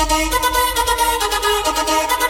戦い戦い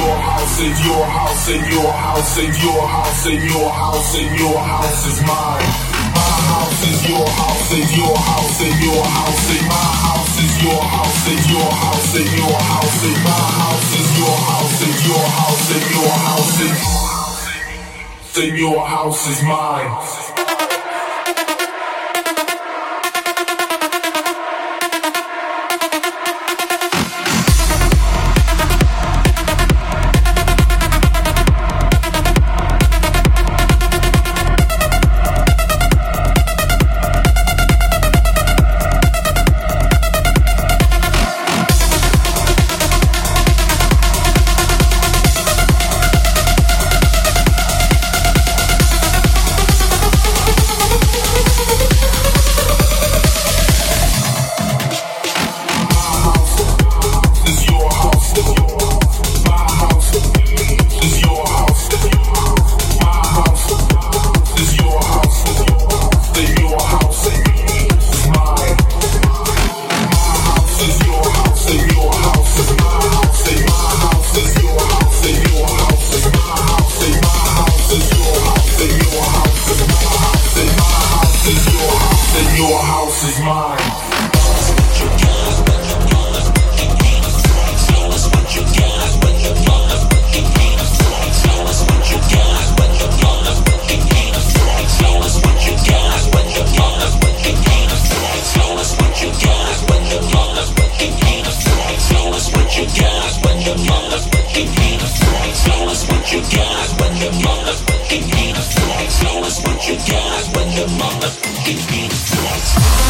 your house and your house and your house and your house and your house and your house is mine. My house is your house and your house and your house and my house is your house and your house and your house and my house is your house and your house and your house and your house is mine. Show